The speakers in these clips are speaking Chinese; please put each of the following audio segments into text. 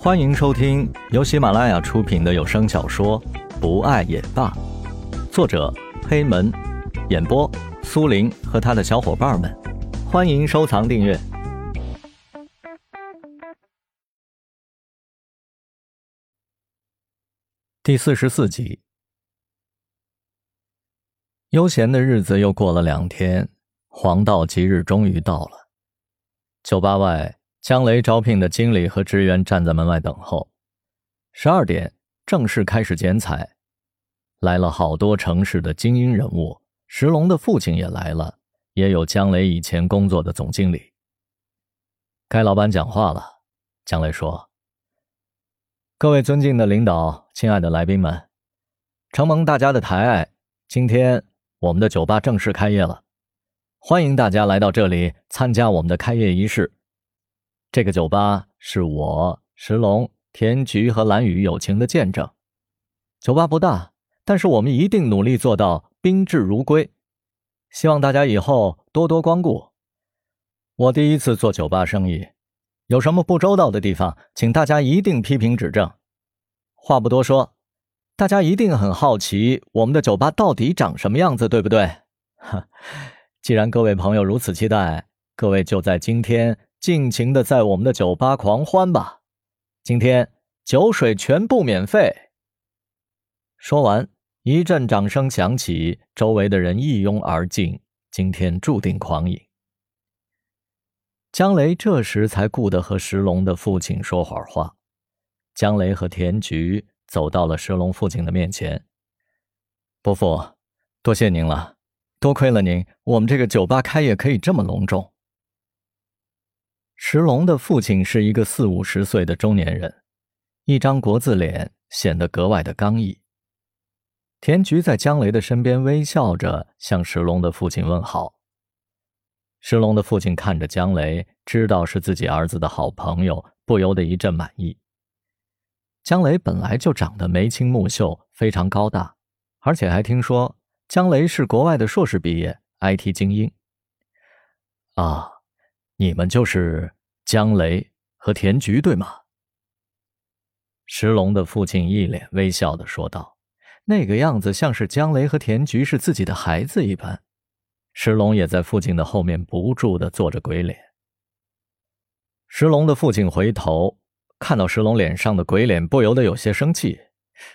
欢迎收听由喜马拉雅出品的有声小说《不爱也罢》，作者黑门，演播苏林和他的小伙伴们。欢迎收藏订阅。第四十四集，悠闲的日子又过了两天，黄道吉日终于到了。酒吧外。江雷招聘的经理和职员站在门外等候。十二点正式开始剪彩，来了好多城市的精英人物，石龙的父亲也来了，也有江雷以前工作的总经理。该老板讲话了，江雷说：“各位尊敬的领导，亲爱的来宾们，承蒙大家的抬爱，今天我们的酒吧正式开业了，欢迎大家来到这里参加我们的开业仪式。”这个酒吧是我石龙、田菊和蓝雨友情的见证。酒吧不大，但是我们一定努力做到宾至如归。希望大家以后多多光顾。我第一次做酒吧生意，有什么不周到的地方，请大家一定批评指正。话不多说，大家一定很好奇我们的酒吧到底长什么样子，对不对？哈，既然各位朋友如此期待，各位就在今天。尽情的在我们的酒吧狂欢吧！今天酒水全部免费。说完，一阵掌声响起，周围的人一拥而进。今天注定狂饮。江雷这时才顾得和石龙的父亲说会儿话。江雷和田菊走到了石龙父亲的面前：“伯父，多谢您了，多亏了您，我们这个酒吧开业可以这么隆重。”石龙的父亲是一个四五十岁的中年人，一张国字脸，显得格外的刚毅。田菊在江雷的身边微笑着向石龙的父亲问好。石龙的父亲看着江雷，知道是自己儿子的好朋友，不由得一阵满意。江雷本来就长得眉清目秀，非常高大，而且还听说江雷是国外的硕士毕业，IT 精英。啊。你们就是江雷和田菊，对吗？石龙的父亲一脸微笑的说道，那个样子像是江雷和田菊是自己的孩子一般。石龙也在父亲的后面不住的做着鬼脸。石龙的父亲回头看到石龙脸上的鬼脸，不由得有些生气，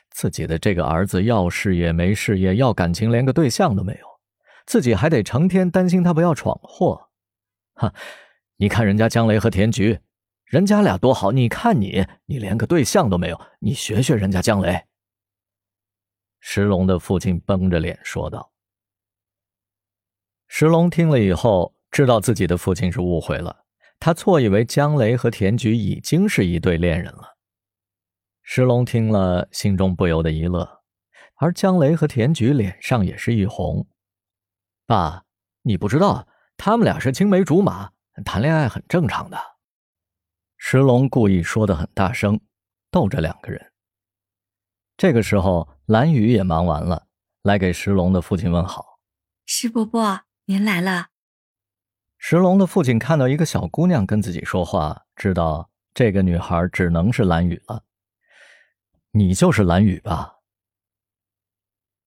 自己的这个儿子要事业没事业，要感情连个对象都没有，自己还得成天担心他不要闯祸，哈。你看人家江雷和田菊，人家俩多好。你看你，你连个对象都没有。你学学人家江雷。石龙的父亲绷着脸说道。石龙听了以后，知道自己的父亲是误会了，他错以为江雷和田菊已经是一对恋人了。石龙听了，心中不由得一乐，而江雷和田菊脸上也是一红。爸，你不知道，他们俩是青梅竹马。谈恋爱很正常的，石龙故意说的很大声，逗着两个人。这个时候，蓝雨也忙完了，来给石龙的父亲问好。石伯伯，您来了。石龙的父亲看到一个小姑娘跟自己说话，知道这个女孩只能是蓝雨了。你就是蓝雨吧？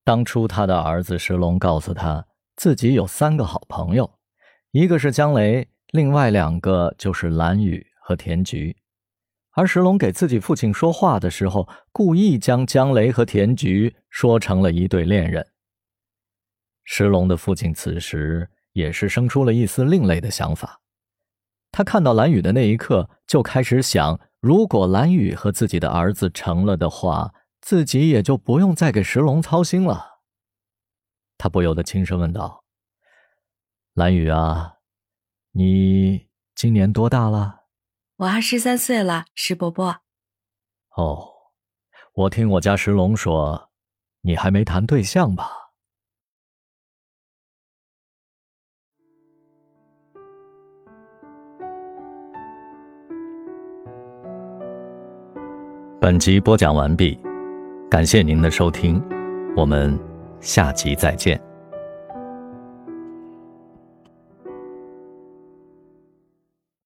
当初他的儿子石龙告诉他，自己有三个好朋友，一个是江雷。另外两个就是蓝雨和田菊，而石龙给自己父亲说话的时候，故意将江雷和田菊说成了一对恋人。石龙的父亲此时也是生出了一丝另类的想法，他看到蓝雨的那一刻，就开始想：如果蓝雨和自己的儿子成了的话，自己也就不用再给石龙操心了。他不由得轻声问道：“蓝雨啊。”你今年多大了？我二十三岁了，石伯伯。哦，我听我家石龙说，你还没谈对象吧？本集播讲完毕，感谢您的收听，我们下集再见。